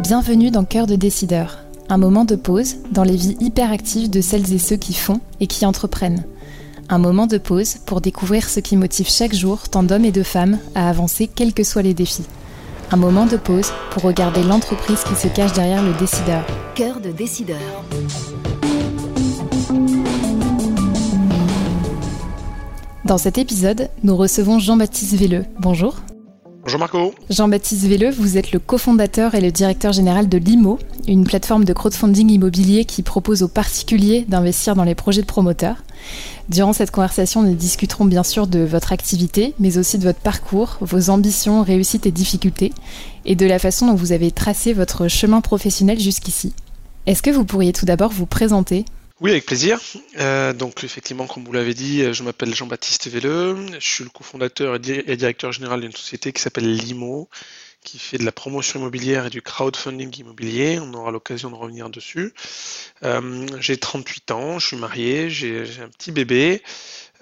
Bienvenue dans Cœur de décideur, un moment de pause dans les vies hyperactives de celles et ceux qui font et qui entreprennent. Un moment de pause pour découvrir ce qui motive chaque jour tant d'hommes et de femmes à avancer quels que soient les défis. Un moment de pause pour regarder l'entreprise qui se cache derrière le décideur. Cœur de décideur. Dans cet épisode, nous recevons Jean-Baptiste Velleux. Bonjour. Bonjour Marco. Jean-Baptiste Velleux, vous êtes le cofondateur et le directeur général de Limo, une plateforme de crowdfunding immobilier qui propose aux particuliers d'investir dans les projets de promoteurs. Durant cette conversation, nous discuterons bien sûr de votre activité, mais aussi de votre parcours, vos ambitions, réussites et difficultés, et de la façon dont vous avez tracé votre chemin professionnel jusqu'ici. Est-ce que vous pourriez tout d'abord vous présenter oui, avec plaisir. Euh, donc effectivement, comme vous l'avez dit, je m'appelle Jean-Baptiste Velleux. Je suis le cofondateur et directeur général d'une société qui s'appelle Limo, qui fait de la promotion immobilière et du crowdfunding immobilier. On aura l'occasion de revenir dessus. Euh, j'ai 38 ans, je suis marié, j'ai un petit bébé.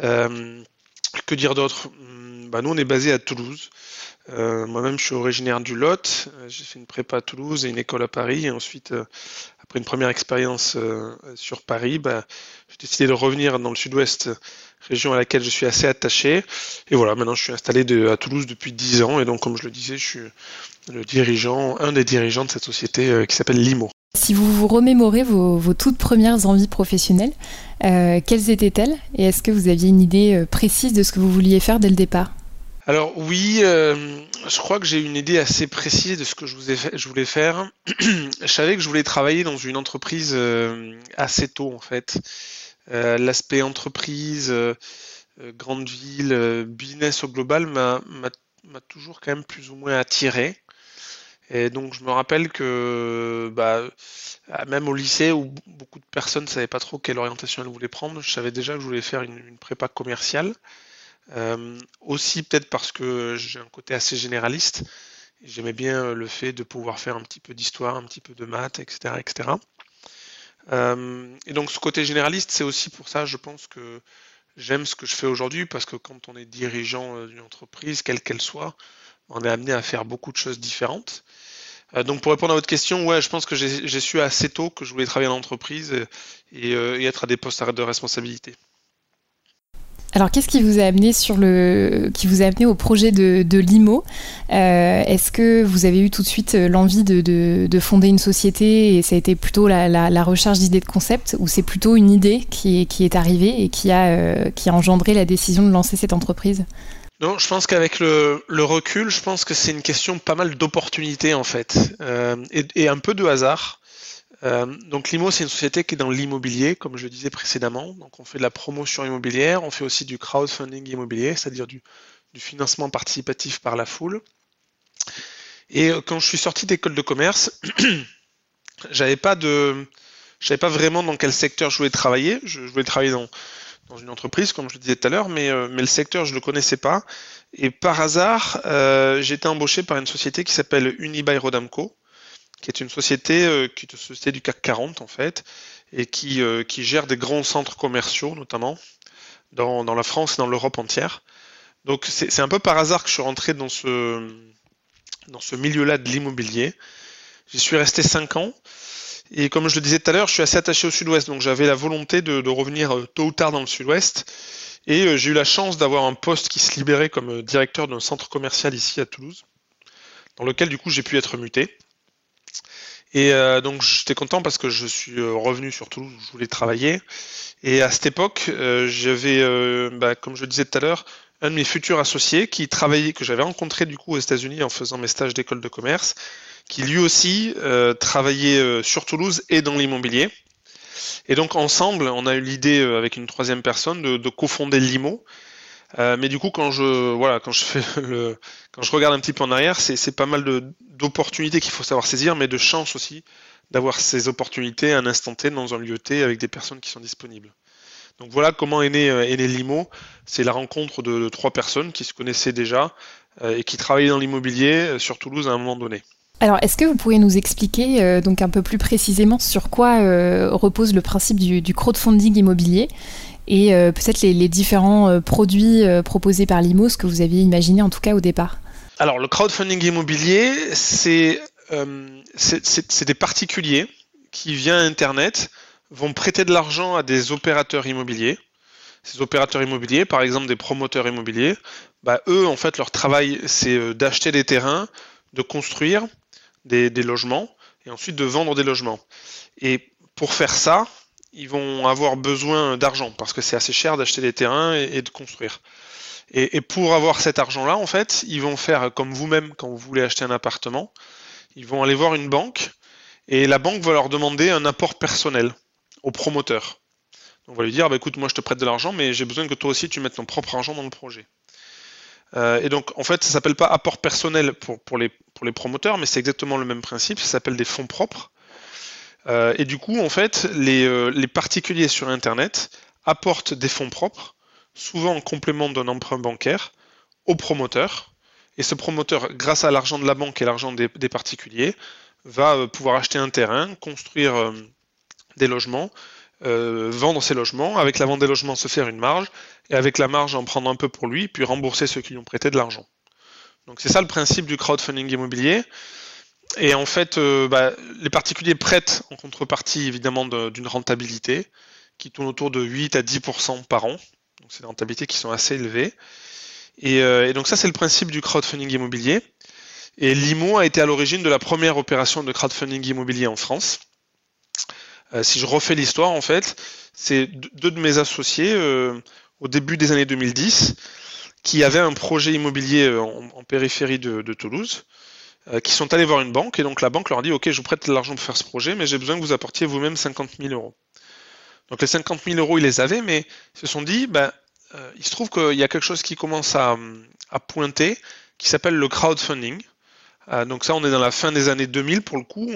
Euh, que dire d'autre? Bah, Nous, on est basé à Toulouse. Moi-même, je suis originaire du Lot. J'ai fait une prépa à Toulouse et une école à Paris. Et ensuite, après une première expérience euh, sur Paris, bah, j'ai décidé de revenir dans le sud-ouest, région à laquelle je suis assez attaché. Et voilà, maintenant je suis installé à Toulouse depuis 10 ans. Et donc, comme je le disais, je suis le dirigeant, un des dirigeants de cette société euh, qui s'appelle Limo. Si vous vous remémorez vos, toutes premières envies professionnelles, euh, quelles étaient-elles Et est-ce que vous aviez une idée précise de ce que vous vouliez faire dès le départ? Alors oui, euh, je crois que j'ai une idée assez précise de ce que je, voulais faire. je savais que je voulais travailler dans une entreprise euh, assez tôt en fait. Euh, l'aspect entreprise, grande ville, business au global m'a toujours quand même plus ou moins attiré. Et donc je me rappelle que bah, même au lycée où beaucoup de personnes ne savaient pas trop quelle orientation elles voulaient prendre, je savais déjà que je voulais faire une prépa commerciale. Euh, aussi peut-être parce que j'ai un côté assez généraliste. J'aimais bien le fait de pouvoir faire un petit peu d'histoire, un petit peu de maths, etc. etc. Euh, et donc ce côté généraliste, c'est aussi pour ça, je pense que j'aime ce que je fais aujourd'hui, parce que quand on est dirigeant euh, d'une entreprise, quelle qu'elle soit, on est amené à faire beaucoup de choses différentes. donc pour répondre à votre question, ouais, je pense que j'ai su assez tôt que je voulais travailler en entreprise et, et être à des postes de responsabilité. Alors, qu'est-ce qui vous a amené au projet de, Limo? Euh, Est-ce que vous avez eu tout de suite euh, l'envie de, fonder une société et ça a été plutôt la, recherche d'idées de concept ou c'est plutôt une idée qui est, arrivée et euh, qui a engendré la décision de lancer cette entreprise? Non, je pense qu'avec le, recul, je pense que c'est une question pas mal d'opportunités en fait et, un peu de hasard. Euh, donc Limo, c'est une société qui est dans l'immobilier, comme je le disais précédemment. Donc on fait de la promotion immobilière, on fait aussi du crowdfunding immobilier, c'est-à-dire du, financement participatif par la foule. Et euh, quand je suis sorti d'école de commerce, j'avais pas de, savais pas vraiment dans quel secteur je voulais travailler. Je, voulais travailler dans, dans une entreprise, comme je le disais tout à l'heure, mais, euh, mais le secteur je le connaissais pas. Et par hasard, j'ai été embauché par une société qui s'appelle Unibail Rodamco qui est une société euh, qui est une société du CAC 40 en fait, et qui, euh, qui gère des grands centres commerciaux notamment dans, dans la France et dans l'Europe entière. Donc c'est un peu par hasard que je suis rentré dans ce, dans ce milieu-là de l'immobilier. J'y suis resté 5 ans. Et comme je le disais tout à l'heure, je suis assez attaché au sud-ouest, donc j'avais la volonté de, revenir euh, tôt ou tard dans le sud-ouest. Et j'ai eu la chance d'avoir un poste qui se libérait comme directeur d'un centre commercial ici à Toulouse, dans lequel du coup j'ai pu être muté. Et euh, donc j'étais content parce que je suis euh, revenu sur Toulouse où je voulais travailler. Et à cette époque, euh, j'avais, bah, comme je le disais tout à l'heure, un de mes futurs associés qui travaillait, que j'avais rencontré du coup aux États-Unis en faisant mes stages d'école de commerce, qui lui aussi travaillait sur Toulouse et dans l'immobilier. Et donc ensemble, on a eu l'idée avec une troisième personne de, de cofonder Limo. Euh, mais du coup, quand je voilà, quand je fais le, quand je regarde un petit peu en arrière, c'est pas mal d'opportunités qu'il faut savoir saisir, mais de chance aussi d'avoir ces opportunités à un instant T dans un lieu T avec des personnes qui sont disponibles. Donc voilà comment est né, euh, est né Limo. C'est la rencontre de, trois personnes qui se connaissaient déjà euh, et qui travaillaient dans l'immobilier sur Toulouse à un moment donné. Alors, est-ce que vous pourriez nous expliquer donc un peu plus précisément sur quoi repose le principe du, crowdfunding immobilier et peut-être les, différents produits proposés par Limo, ce que vous aviez imaginé en tout cas au départ? Alors le crowdfunding immobilier, c'est des particuliers qui, via Internet, vont prêter de l'argent à des opérateurs immobiliers. Ces opérateurs immobiliers, par exemple des promoteurs immobiliers, bah, eux, en fait, leur travail, c'est euh, d'acheter des terrains, de construire des, logements et ensuite de vendre des logements. Et pour faire ça, ils vont avoir besoin d'argent parce que c'est assez cher d'acheter des terrains et, de construire. Et, pour avoir cet argent-là, en fait, ils vont faire comme vous-même quand vous voulez acheter un appartement. Ils vont aller voir une banque et la banque va leur demander un apport personnel au promoteur. on va lui dire, bah, écoute, moi je te prête de l'argent, mais j'ai besoin que toi aussi tu mettes ton propre argent dans le projet. Euh, et donc, en fait, ça s'appelle pas apport personnel pour, les, promoteurs, mais c'est exactement le même principe, ça s'appelle des fonds propres. Euh, et du coup, en fait, les, euh, les, particuliers sur Internet apportent des fonds propres, souvent en complément d'un emprunt bancaire, au promoteur. Et ce promoteur, grâce à l'argent de la banque et l'argent des, particuliers, va pouvoir acheter un terrain, construire des logements, euh, vendre ses logements, avec la vente des logements se faire une marge, et avec la marge en prendre un peu pour lui, puis rembourser ceux qui lui ont prêté de l'argent. Donc c'est ça le principe du crowdfunding immobilier. Et en fait, euh, bah, les particuliers prêtent en contrepartie évidemment d'une rentabilité qui tourne autour de 8 à 10% par an. Donc c'est des rentabilités qui sont assez élevées. Et, euh, et donc ça c'est le principe du crowdfunding immobilier. Et l'IMO a été à l'origine de la première opération de crowdfunding immobilier en France. Euh, si je refais l'histoire, en fait, c'est deux de mes associés euh, au début des années 2010 qui avaient un projet immobilier euh, en, périphérie de, Toulouse, qui sont allés voir une banque et donc la banque leur dit Ok, je vous prête de l'argent pour faire ce projet, mais j'ai besoin que vous apportiez vous-même 50 000 euros. Donc les 50 000 euros, ils les avaient, mais ils se sont dit ben, il se trouve qu'il y a quelque chose qui commence à pointer qui s'appelle le crowdfunding. Donc ça, on est dans la fin des années 2000 pour le coup.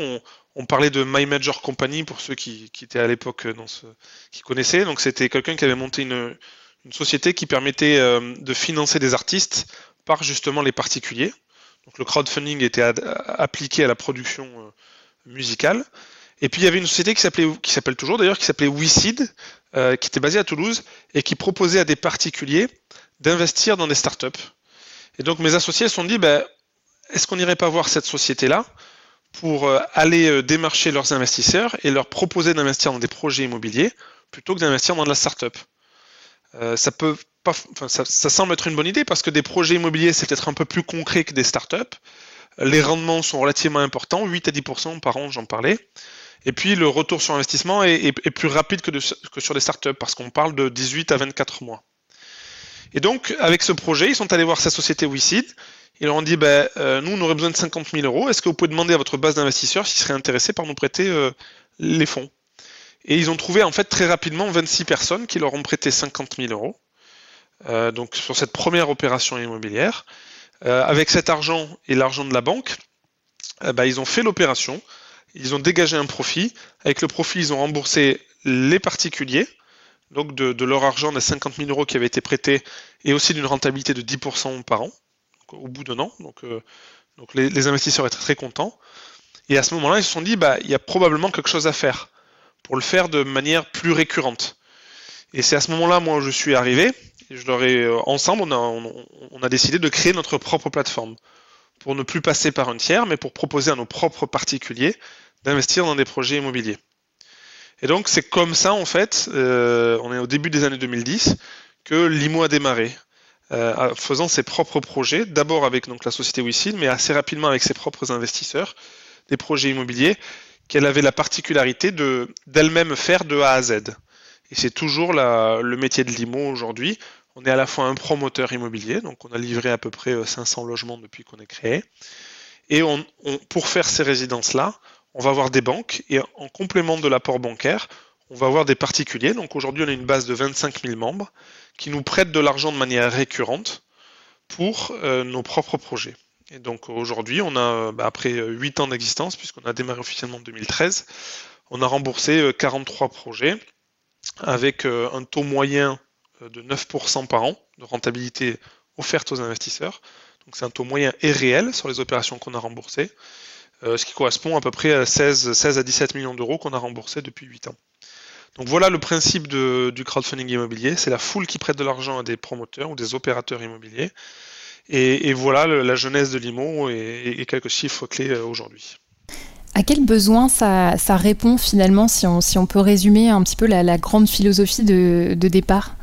On, parlait de My Major Company pour ceux qui, étaient à l'époque dans ce, qui connaissaient. Donc c'était quelqu'un qui avait monté une, société qui permettait euh, de financer des artistes par justement les particuliers. Donc le crowdfunding était appliqué à la production euh, musicale. Et puis il y avait une société qui s'appelait, qui s'appelle toujours d'ailleurs, qui s'appelait WeSeed, euh, qui était basée à Toulouse et qui proposait à des particuliers d'investir dans des startups. Et donc mes associés se sont dit, ben, est-ce qu'on n'irait pas voir cette société-là pour euh, aller euh, démarcher leurs investisseurs et leur proposer d'investir dans des projets immobiliers plutôt que d'investir dans de la start-up? Euh, ça semble être une bonne idée parce que des projets immobiliers c'est peut-être un peu plus concret que des start-up. Les rendements sont relativement importants, 8 à 10% par an, j'en parlais. Et puis le retour sur investissement est, plus rapide que, sur des start-up parce qu'on parle de 18 à 24 mois. Et donc, avec ce projet, ils sont allés voir sa société WeSeed ils leur ont dit, ben, euh, nous, on aurait besoin de 50 000 euros. Est-ce que vous pouvez demander à votre base d'investisseurs s'ils seraient intéressés par nous prêter euh, les fonds? Et ils ont trouvé en fait très rapidement 26 personnes qui leur ont prêté 50 000 euros. Euh, donc sur cette première opération immobilière. avec cet argent et l'argent de la banque, ben, ils ont fait l'opération. Ils ont dégagé un profit. Avec le profit, ils ont remboursé les particuliers, donc de, de leur argent des 50 000 euros qui avaient été prêtés et aussi d'une rentabilité de 10% par an au bout d'un an. Donc, euh, les, investisseurs étaient très contents. Et à ce moment-là, ils se sont dit, bah, il y a probablement quelque chose à faire pour le faire de manière plus récurrente. Et c'est à ce moment-là, moi, je suis arrivé. Je leur euh, ensemble, on a, on, a décidé de créer notre propre plateforme pour ne plus passer par un tiers, mais pour proposer à nos propres particuliers d'investir dans des projets immobiliers. Et donc c'est comme ça en fait, euh, on est au début des années 2010, que l'IMO a démarré. Euh, faisant ses propres projets, d'abord avec donc, la société WeSeed, mais assez rapidement avec ses propres investisseurs, des projets immobiliers qu'elle avait la particularité de d'elle-même faire de A à Z. Et c'est toujours le métier de l'IMO aujourd'hui. On est à la fois un promoteur immobilier, donc on a livré à peu près 500 euh, logements depuis qu'on est créé. Et pour faire ces résidences-là, on va avoir des banques et en complément de l'apport bancaire, on va avoir des particuliers. Donc aujourd'hui, on a une base de 25 000 membres qui nous prêtent de l'argent de manière récurrente pour euh, nos propres projets. Et donc aujourd'hui, on a, bah, après 8 ans d'existence, puisqu'on a démarré officiellement en 2013, on a remboursé 43 euh, projets avec euh, un taux moyen de 9% par an de rentabilité offerte aux investisseurs. Donc c'est un taux moyen et réel sur les opérations qu'on a remboursées, ce qui correspond à peu près à 16, 16 à 17 millions d'euros qu'on a remboursés depuis 8 ans. Donc voilà le principe du crowdfunding immobilier, c'est la foule qui prête de l'argent à des promoteurs ou des opérateurs immobiliers. Et, voilà la genèse de l'IMO et, quelques chiffres clés euh, aujourd'hui. À quel besoin ça, répond finalement, si on, peut résumer un petit peu la, grande philosophie de, départ?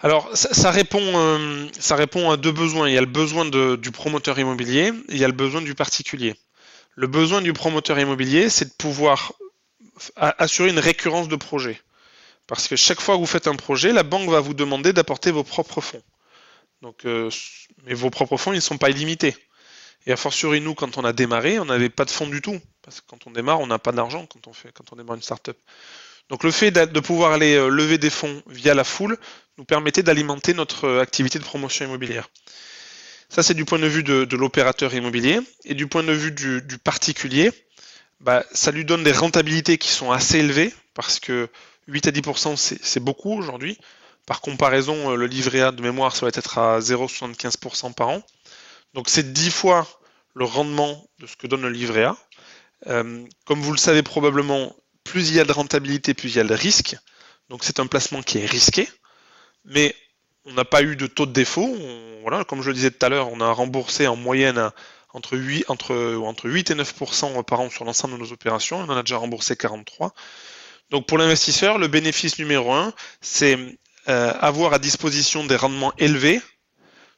Alors, ça, répond, euh, ça répond à deux besoins. Il y a le besoin du promoteur immobilier et il y a le besoin du particulier. Le besoin du promoteur immobilier, c'est de pouvoir assurer une récurrence de projet. Parce que chaque fois que vous faites un projet, la banque va vous demander d'apporter vos propres fonds. Donc, euh, mais vos propres fonds, ils ne sont pas illimités. Et a fortiori, nous, quand on a démarré, on n'avait pas de fonds du tout. Parce que quand on démarre, on n'a pas d'argent quand on quand on démarre une startup. Donc le fait de pouvoir aller euh, lever des fonds via la foule nous permettait d'alimenter notre euh, activité de promotion immobilière. Ça, c'est du point de vue de, l'opérateur immobilier. Et du point de vue du, particulier, bah, ça lui donne des rentabilités qui sont assez élevées, parce que 8 à 10%, c'est beaucoup aujourd'hui. Par comparaison, euh, le livret A de mémoire, ça va être à 0,75% par an. Donc c'est 10 fois le rendement de ce que donne le livret A. Euh, comme vous le savez probablement, plus il y a de rentabilité, plus il y a de risque. Donc c'est un placement qui est risqué, mais on n'a pas eu de taux de défaut. voilà, comme je le disais tout à l'heure, on a remboursé en moyenne entre 8, entre, entre 8 et 9% par an sur l'ensemble de nos opérations. On en a déjà remboursé 43. Donc pour l'investisseur, le bénéfice numéro un, c'est euh, avoir à disposition des rendements élevés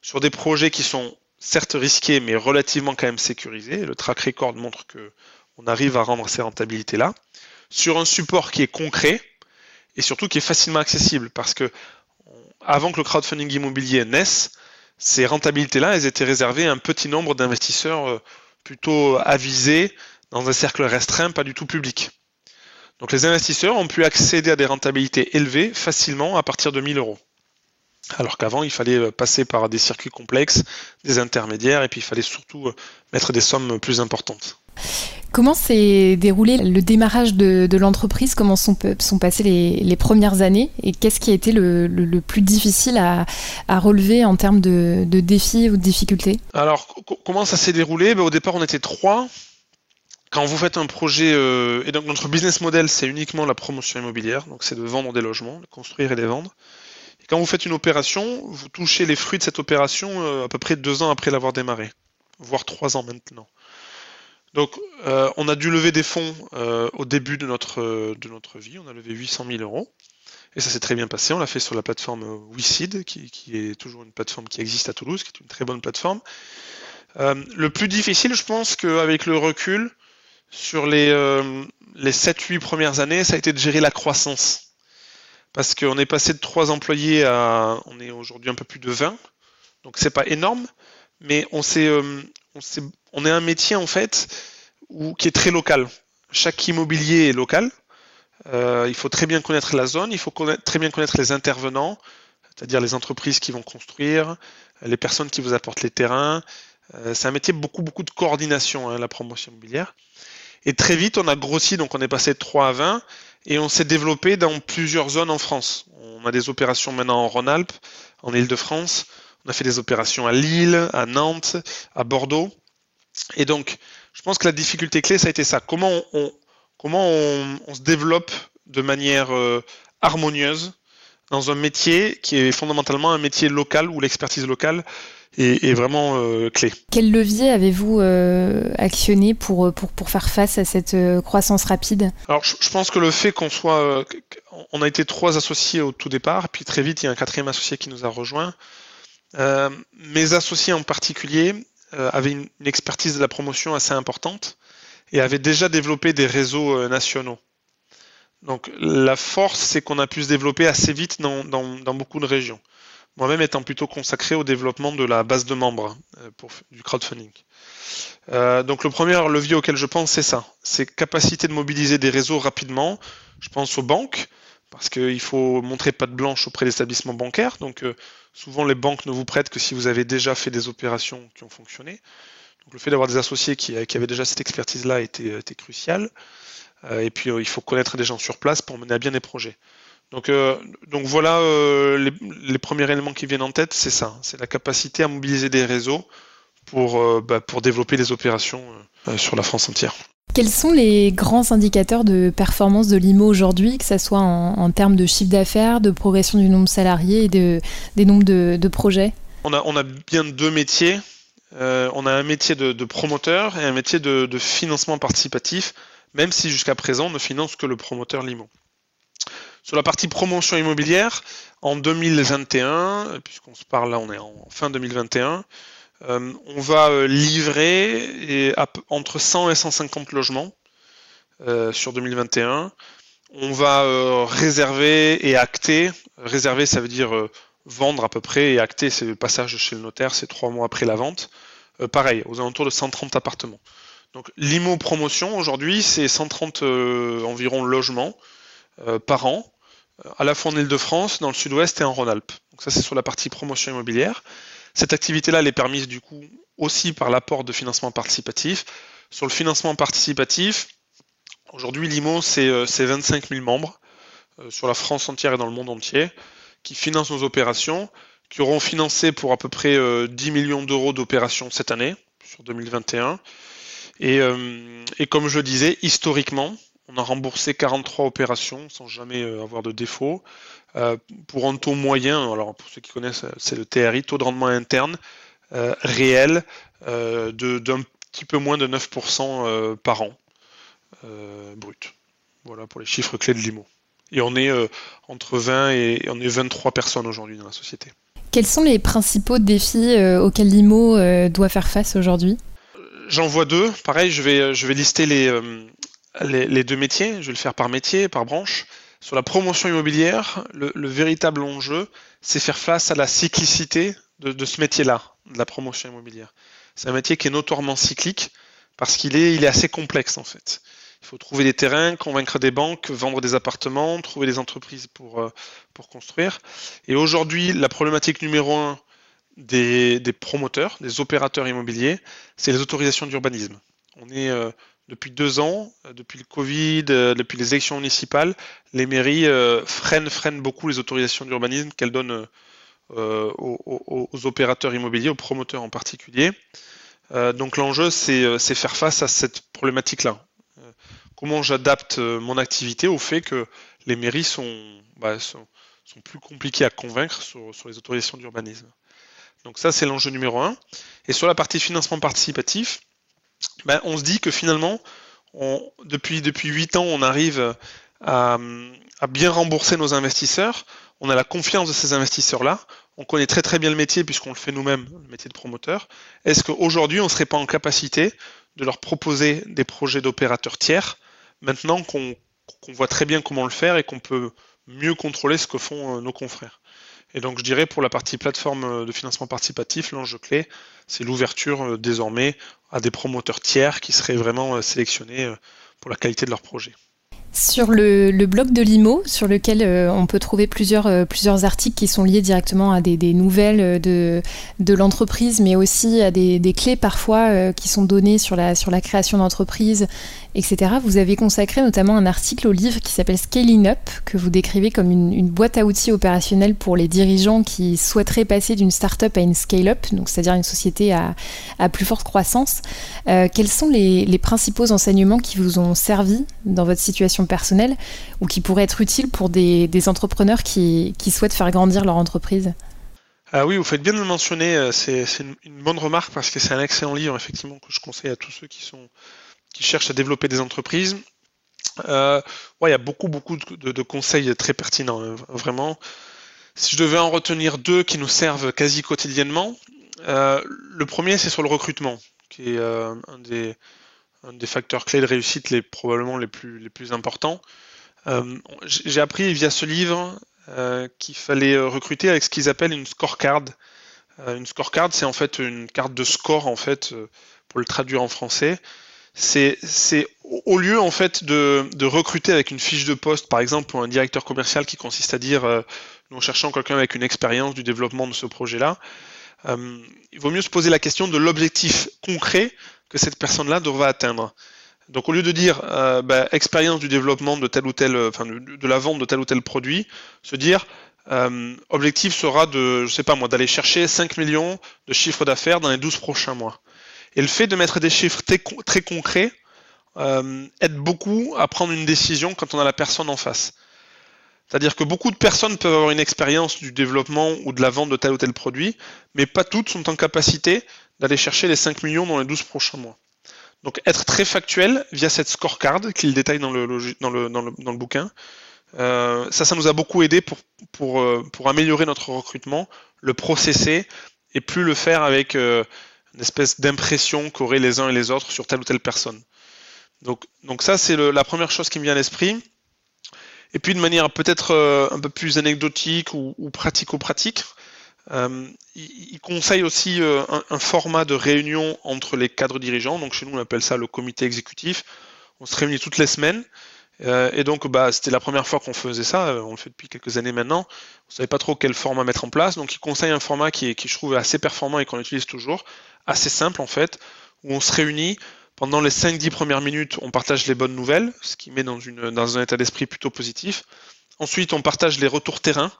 sur des projets qui sont certes risqués, mais relativement quand même sécurisés. Le track record montre que on arrive à rendre ces rentabilités-là sur un support qui est concret et surtout qui est facilement accessible parce que avant que le crowdfunding immobilier naisse, ces rentabilités-là, elles étaient réservées à un petit nombre d'investisseurs euh, plutôt avisés dans un cercle restreint, pas du tout public. Donc les investisseurs ont pu accéder à des rentabilités élevées facilement à partir de 1000 euros. Alors qu'avant, il fallait euh, passer par des circuits complexes, des intermédiaires, et puis il fallait surtout euh, mettre des sommes plus importantes. Comment s'est déroulé le démarrage de, l'entreprise? Comment sont, sont passées les, premières années? Et qu'est-ce qui a été le, plus difficile à, relever en termes de, défis ou de difficultés? Alors, comment ça s'est déroulé? Ben, Au départ, on était trois quand vous faites un projet, euh, et donc notre business model, c'est uniquement la promotion immobilière, donc c'est de vendre des logements, de construire et les vendre. Et quand vous faites une opération, vous touchez les fruits de cette opération euh, à peu près deux ans après l'avoir démarré, voire trois ans maintenant. Donc, euh, on a dû lever des fonds au début de notre, de notre vie. On a levé 800 000 euros. Et ça s'est très bien passé. On l'a fait sur la plateforme WeSeed, qui, qui, est toujours une plateforme qui existe à Toulouse, qui est une très bonne plateforme. le plus difficile, je pense qu'avec le recul, sur les, euh, les 7-8 premières années, ça a été de gérer la croissance. Parce qu'on est passé de 3 employés à. On est aujourd'hui un peu plus de 20. Donc c'est pas énorme, mais on, euh, est un métier en fait qui est très local. Chaque immobilier est local. Euh, il faut très bien connaître la zone, il faut très bien connaître les intervenants, c'est-à-dire les entreprises qui vont construire, les personnes qui vous apportent les terrains. c'est un métier beaucoup beaucoup de coordination, hein, la promotion immobilière. Et très vite, on a grossi, donc on est passé de 3 à 20, et on s'est développé dans plusieurs zones en France. On a des opérations maintenant en Rhône-Alpes, en Ile-de-France, on a fait des opérations à Lille, à Nantes, à Bordeaux. Et donc, je pense que la difficulté clé, ça a été ça. Comment on, comment on, se développe de manière euh, harmonieuse dans un métier qui est fondamentalement un métier local où l'expertise locale est, vraiment euh, clé. Quel levier avez-vous euh, actionné pour, pour, pour, faire face à cette euh, croissance rapide? Alors, je, pense que le fait qu'on soit. on a été trois associés au tout départ, puis très vite, il y a un quatrième associé qui nous a rejoint. mes associés en particulier avaient une, expertise de la promotion assez importante et avaient déjà développé des réseaux nationaux. Donc la force, c'est qu'on a pu se développer assez vite dans, dans, dans beaucoup de régions moi-même étant plutôt consacré au développement de la base de membres euh, pour, du crowdfunding. Euh, donc le premier levier auquel je pense, c'est ça, c'est capacité de mobiliser des réseaux rapidement. Je pense aux banques, parce qu'il faut montrer patte blanche auprès des établissements bancaires. Donc euh, souvent les banques ne vous prêtent que si vous avez déjà fait des opérations qui ont fonctionné. Donc le fait d'avoir des associés qui, avaient déjà cette expertise-là était crucial. et puis il faut connaître des gens sur place pour mener à bien des projets. Donc, euh, donc voilà euh, les, premiers éléments qui viennent en tête, c'est ça, c'est la capacité à mobiliser des réseaux pour, euh, bah, pour développer des opérations sur la France entière. Quels sont les grands indicateurs de performance de l'IMO aujourd'hui, que ce soit en, termes de chiffre d'affaires, de progression du nombre de salariés et de, des nombres de, projets? On a, on a, bien deux métiers. On a un métier de, promoteur et un métier de, financement participatif, même si jusqu'à présent on ne finance que le promoteur Limo. Sur la partie promotion immobilière, en 2021, puisqu'on se parle là, on est en fin 2021, euh, on va euh, livrer entre 100 et 150 logements euh, sur 2021. On va réserver et acter. Réserver, ça veut dire vendre à peu près, et acter, c'est le passage chez le notaire, c'est trois mois après la vente. pareil, aux alentours de 130 appartements. Donc l'IMO promotion aujourd'hui, c'est 130 environ logements par an, à la fois en Ile-de-France, dans le sud-ouest et en Rhône-Alpes. Donc ça, c'est sur la partie promotion immobilière. Cette activité-là, elle est permise du coup aussi par l'apport de financement participatif. Sur le financement participatif, aujourd'hui, l'IMO, c'est 25 euh, 000 membres euh, sur la France entière et dans le monde entier qui financent nos opérations, qui auront financé pour à peu près 10 euh, millions d'euros d'opérations cette année, sur 2021. Et, et, comme je disais, historiquement, on a remboursé 43 opérations sans jamais avoir de défaut. Euh, pour un taux moyen, alors pour ceux qui connaissent, c'est le TRI, taux de rendement interne euh, réel euh, d'un petit peu moins de 9% par an brut. Voilà pour les chiffres clés de l'IMO. Et on est entre 20 et on est 23 personnes aujourd'hui dans la société. Quels sont les principaux défis auxquels l'IMO doit faire face aujourd'hui? J'en vois deux. Pareil, je vais, je vais lister les, les, deux métiers. Je vais le faire par métier, par branche. Sur la promotion immobilière, le, véritable enjeu, c'est faire face à la cyclicité de, ce métier-là, de la promotion immobilière. C'est un métier qui est notoirement cyclique parce qu'il est, il est assez complexe en fait. Il faut trouver des terrains, convaincre des banques, vendre des appartements, trouver des entreprises pour, euh, pour construire. Et aujourd'hui, la problématique numéro un des, des promoteurs, des opérateurs immobiliers, c'est les autorisations d'urbanisme. On est euh, depuis deux ans, euh, depuis le Covid, euh, depuis les élections municipales, les mairies euh, freinent, freinent beaucoup les autorisations d'urbanisme qu'elles donnent aux, opérateurs immobiliers, aux promoteurs en particulier. donc l'enjeu, c'est faire face à cette problématique-là. comment j'adapte mon activité au fait que les mairies sont, bah, plus compliquées à convaincre sur les autorisations d'urbanisme. Donc ça, c'est l'enjeu numéro un. Et sur la partie financement participatif, ben, on se dit que finalement, depuis, depuis 8 ans, on arrive à, bien rembourser nos investisseurs. On a la confiance de ces investisseurs-là. On connaît très bien le métier puisqu'on le fait nous-mêmes, le métier de promoteur. Est-ce qu'aujourd'hui, on ne serait pas en capacité de leur proposer des projets d'opérateurs tiers maintenant qu'on voit très bien comment le faire et qu'on peut mieux contrôler ce que font euh, nos confrères? Et donc je dirais pour la partie plateforme euh, de financement participatif, l'enjeu clé, c'est l'ouverture euh, désormais à des promoteurs tiers qui seraient vraiment euh, sélectionnés pour la qualité de leur projet. Sur le, blog de l'IMO, sur lequel euh, on peut trouver plusieurs, euh, plusieurs articles qui sont liés directement à des, nouvelles euh, de, l'entreprise, mais aussi à des, clés parfois qui sont données sur la, création d'entreprise, etc. Vous avez consacré notamment un article au livre qui s'appelle Scaling Up, que vous décrivez comme une, boîte à outils opérationnelle pour les dirigeants qui souhaiteraient passer d'une start-up à une scale-up, c'est-à-dire une société à, plus forte croissance. quels sont les principaux enseignements qui vous ont servi dans votre situation personnel ou qui pourrait être utile pour des, entrepreneurs qui, souhaitent faire grandir leur entreprise ah oui, vous faites bien de le mentionner, euh, c'est une, bonne remarque parce que c'est un excellent livre effectivement que je conseille à tous ceux qui, sont, qui cherchent à développer des entreprises. Euh, il y a beaucoup beaucoup de, conseils très pertinents, hein, vraiment. Si je devais en retenir deux qui nous servent quasi quotidiennement, euh, le premier c'est sur le recrutement, qui est un des, un des facteurs clés de réussite les probablement les plus, les plus importants. Euh, j'ai appris via ce livre euh, qu'il fallait euh, recruter avec ce qu'ils appellent une scorecard. une scorecard, c'est en fait une carte de score en fait pour le traduire en français. C'est au lieu en fait de, de, recruter avec une fiche de poste, par exemple pour un directeur commercial qui consiste à dire nous cherchons quelqu'un avec une expérience du développement de ce projet-là. il vaut mieux se poser la question de l'objectif concret que cette personne-là devra atteindre. Donc au lieu de dire euh, bah, expérience du développement de tel ou tel, euh, enfin de, la vente de tel ou tel produit, se dire euh, objectif sera de, je sais pas moi, d'aller chercher 5 millions de chiffres d'affaires dans les 12 prochains mois. Et le fait de mettre des chiffres très, concrets aide beaucoup à prendre une décision quand on a la personne en face. C'est-à-dire que beaucoup de personnes peuvent avoir une expérience du développement ou de la vente de tel ou tel produit, mais pas toutes sont en capacité d'aller chercher les 5 millions dans les 12 prochains mois. Donc être très factuel via cette scorecard qu'il détaille dans le, dans le, dans le, bouquin, euh, ça, ça nous a beaucoup aidé pour, pour, euh, pour améliorer notre recrutement, le processer et plus le faire avec euh, une espèce d'impression qu'auraient les uns et les autres sur telle ou telle personne. Donc, donc ça, c'est la première chose qui me vient à l'esprit. Et puis de manière peut-être euh, un peu plus anecdotique ou, pratico-pratique, euh, il, conseille aussi euh, un, format de réunion entre les cadres dirigeants. Donc chez nous, on appelle ça le comité exécutif. On se réunit toutes les semaines. et donc, bah, c'était la première fois qu'on faisait ça. On le fait depuis quelques années maintenant. On ne savait pas trop quel format mettre en place. Donc, il conseille un format qui, est, qui je trouve assez performant et qu'on utilise toujours, assez simple en fait, où on se réunit pendant les 5-10 premières minutes, on partage les bonnes nouvelles, ce qui met dans, une, dans un état d'esprit plutôt positif. Ensuite, on partage les retours terrain,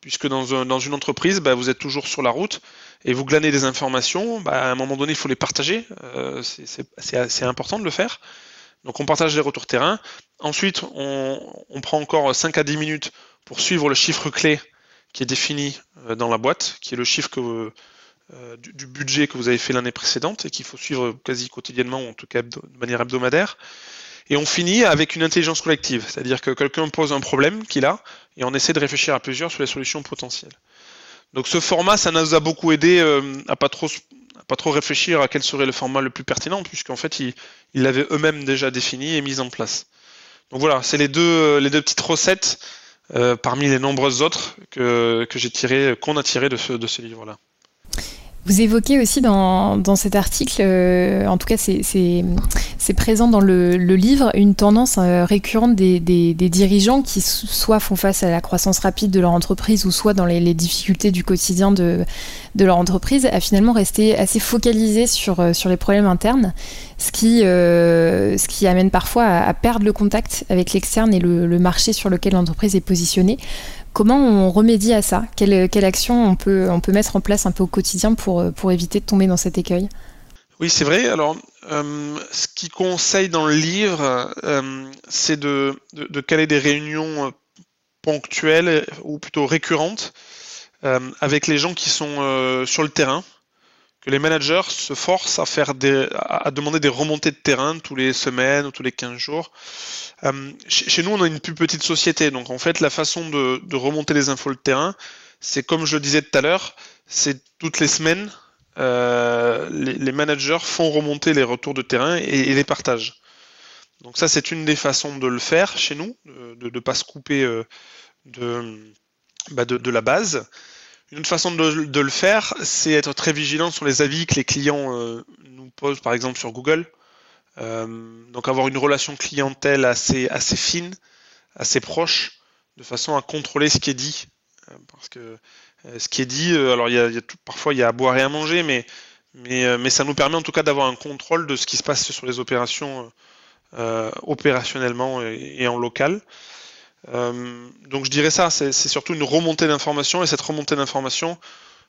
puisque dans, dans une entreprise, bah, vous êtes toujours sur la route et vous glanez des informations. Bah, à un moment donné, il faut les partager. Euh, c'est important de le faire. Donc, on partage les retours terrain. Ensuite, on, on, prend encore 5 à 10 minutes pour suivre le chiffre clé qui est défini euh, dans la boîte, qui est le chiffre que euh, du, budget que vous avez fait l'année précédente et qu'il faut suivre quasi quotidiennement ou en tout cas de manière hebdomadaire. Et on finit avec une intelligence collective, c'est-à-dire que quelqu'un pose un problème qu'il a et on essaie de réfléchir à plusieurs sur les solutions potentielles. Donc ce format, ça nous a beaucoup aidé euh, à pas trop pas trop réfléchir à quel serait le format le plus pertinent, puisqu'en fait ils l'avaient eux-mêmes déjà défini et mis en place. Donc voilà, c'est les deux les deux petites recettes euh, parmi les nombreuses autres que, que j'ai tiré, qu'on a tiré de ce, de ce livre-là. Vous évoquez aussi dans, cet article, euh, en tout cas c'est présent dans le, livre, une tendance euh, récurrente des, dirigeants qui soit font face à la croissance rapide de leur entreprise ou soit dans les, difficultés du quotidien de, de, leur entreprise à finalement rester assez focalisés sur, euh, sur les problèmes internes, ce qui, amène parfois à, à, perdre le contact avec l'externe et le, le marché sur lequel l'entreprise est positionnée. Comment on remédie à ça? Quelle, action on peut, mettre en place un peu au quotidien pour, éviter de tomber dans cet écueil? Oui, c'est vrai. Alors, euh, ce qu'il conseille dans le livre, euh, c'est de, caler des réunions euh, ponctuelles ou plutôt récurrentes avec les gens qui sont sur le terrain, que les managers se forcent à faire des, à demander des remontées de terrain tous les semaines ou tous les 15 jours euh, chez, nous, on a une plus petite société, donc en fait, la façon de, remonter les infos de terrain, c'est comme je le disais tout à l'heure, c'est toutes les semaines, euh, les, managers font remonter les retours de terrain et, les partagent. Donc ça, c'est une des façons de le faire chez nous, de ne pas se couper euh, bah, de, la base. Une autre façon de, le faire, c'est être très vigilant sur les avis que les clients nous posent, par exemple sur Google. Euh, donc avoir une relation clientèle assez, fine, assez proche, de façon à contrôler ce qui est dit. Euh, parce que euh, ce qui est dit, alors parfois il y a à boire et à manger, mais ça nous permet en tout cas d'avoir un contrôle de ce qui se passe sur les opérations opérationnellement et, en local. Donc je dirais ça, c'est surtout une remontée d'informations et cette remontée d'informations,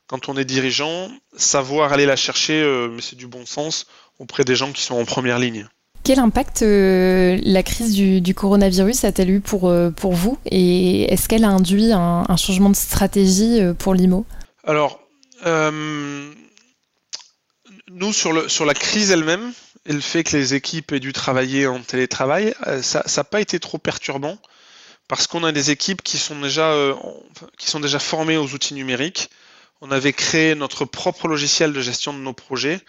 quand on est dirigeant, savoir aller la chercher, mais c'est du bon sens, auprès des gens qui sont en première ligne. Quel impact euh, la crise du, coronavirus a-t-elle eu pour, euh, pour vous? Et est-ce qu'elle a induit un, changement de stratégie euh, pour l'IMO Alors, nous, sur, le, sur la crise elle-même, et le fait que les équipes aient dû travailler en télétravail, ça n'a pas été trop perturbant parce qu'on a des équipes qui sont déjà, qui sont déjà formées aux outils numériques. On avait créé notre propre logiciel de gestion de nos projets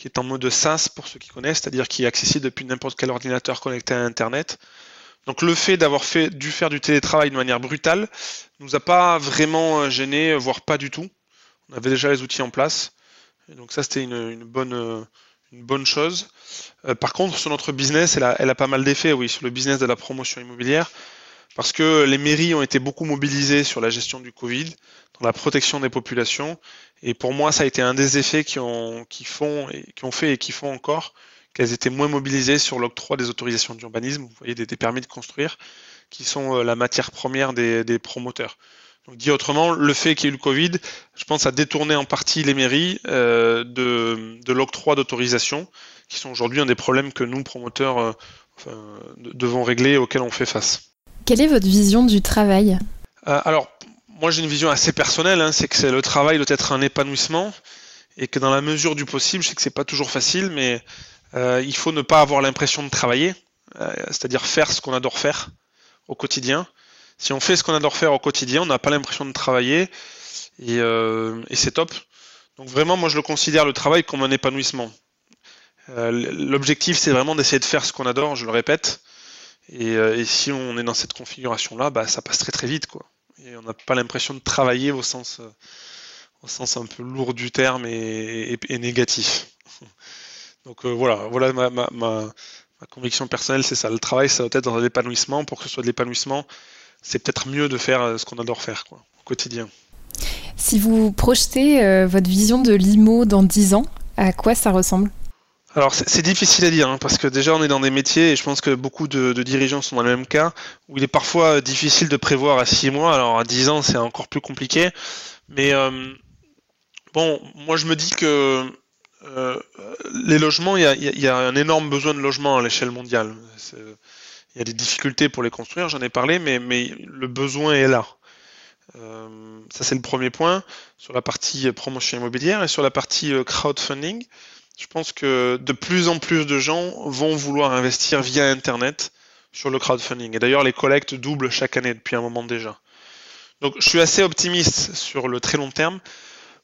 qui est en mode SaaS pour ceux qui connaissent, c'est-à-dire qui est accessible depuis n'importe quel ordinateur connecté à Internet. Donc le fait d'avoir fait, dû faire du télétravail de manière brutale nous a pas vraiment euh, gêné, voire pas du tout. On avait déjà les outils en place. Et donc ça c'était une, bonne, euh, une bonne chose. Euh, par contre, sur notre business, elle a pas mal d'effets, oui, sur le business de la promotion immobilière, parce que les mairies ont été beaucoup mobilisées sur la gestion du Covid, dans la protection des populations, et pour moi, ça a été un des effets qui ont, qui font, qui ont fait et qui font encore qu'elles étaient moins mobilisées sur l'octroi des autorisations d'urbanisme, vous voyez, des, permis de construire, qui sont euh, la matière première des, promoteurs. Donc, dit autrement, le fait qu'il y ait eu le Covid, je pense, a détourné en partie les mairies euh, de, de l'octroi d'autorisation, qui sont aujourd'hui un des problèmes que nous, promoteurs, euh, devons régler et auxquels on fait face. Quelle est votre vision du travail? Euh, Alors, moi j'ai une vision assez personnelle, hein, c'est que le travail doit être un épanouissement et que dans la mesure du possible, je sais que c'est pas toujours facile, mais euh, il faut ne pas avoir l'impression de travailler, euh, c'est-à-dire faire ce qu'on adore faire au quotidien. Si on fait ce qu'on adore faire au quotidien, on n'a pas l'impression de travailler et, et c'est top. Donc vraiment, moi je le considère le travail comme un épanouissement. L'objectif, c'est vraiment d'essayer de faire ce qu'on adore, je le répète. Et, euh, et, si on est dans cette configuration-là, bah, ça passe très très vite, quoi. Et on n'a pas l'impression de travailler au sens, euh, au sens un peu lourd du terme et, négatif. Donc euh, voilà, voilà ma, conviction personnelle, c'est ça. Le travail, ça doit être dans l'épanouissement. Pour que ce soit de l'épanouissement, c'est peut-être mieux de faire ce qu'on adore faire, au quotidien. Si vous projetez votre vision de l'IMO dans 10 ans, à quoi ça ressemble? Alors c'est difficile à dire hein, parce que déjà on est dans des métiers et je pense que beaucoup de, dirigeants sont dans le même cas où il est parfois difficile de prévoir à 6 mois. Alors à 10 ans c'est encore plus compliqué. Mais euh, bon, moi je me dis que euh, les logements, il y, a, un énorme besoin de logements à l'échelle mondiale. Il y a des difficultés pour les construire, j'en ai parlé, mais, mais le besoin est là. Euh, ça c'est le premier point sur la partie promotion immobilière et sur la partie euh, crowdfunding. Je pense que de plus en plus de gens vont vouloir investir via Internet sur le crowdfunding. Et d'ailleurs, les collectes doublent chaque année depuis un moment déjà. Donc, je suis assez optimiste sur le très long terme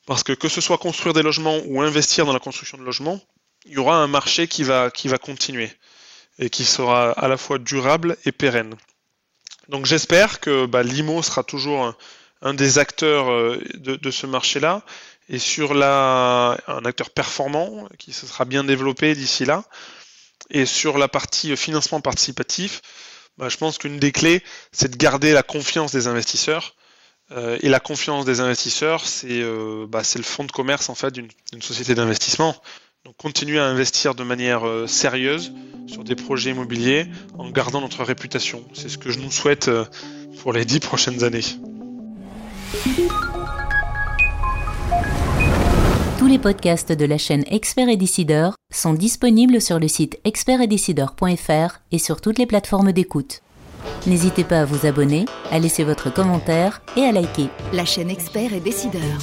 parce que que ce soit construire des logements ou investir dans la construction de logements, il y aura un marché qui va, qui va continuer et qui sera à la fois durable et pérenne. Donc, j'espère que bah, l'IMO sera toujours un, des acteurs euh, de ce marché-là et sur un acteur performant qui se sera bien développé d'ici là. Et sur la partie financement participatif, bah, je pense qu'une des clés, c'est de garder la confiance des investisseurs. Euh, et la confiance des investisseurs, c'est euh, bah, le fonds de commerce en fait d'une société d'investissement. Donc continuer à investir de manière euh, sérieuse sur des projets immobiliers en gardant notre réputation. C'est ce que je nous souhaite euh, pour les dix prochaines années. Tous les podcasts de la chaîne Expert et Décideur sont disponibles sur le site expertetdecideur.fr et sur toutes les plateformes d'écoute. N'hésitez pas à vous abonner, à laisser votre commentaire et à liker. La chaîne Expert et Décideur.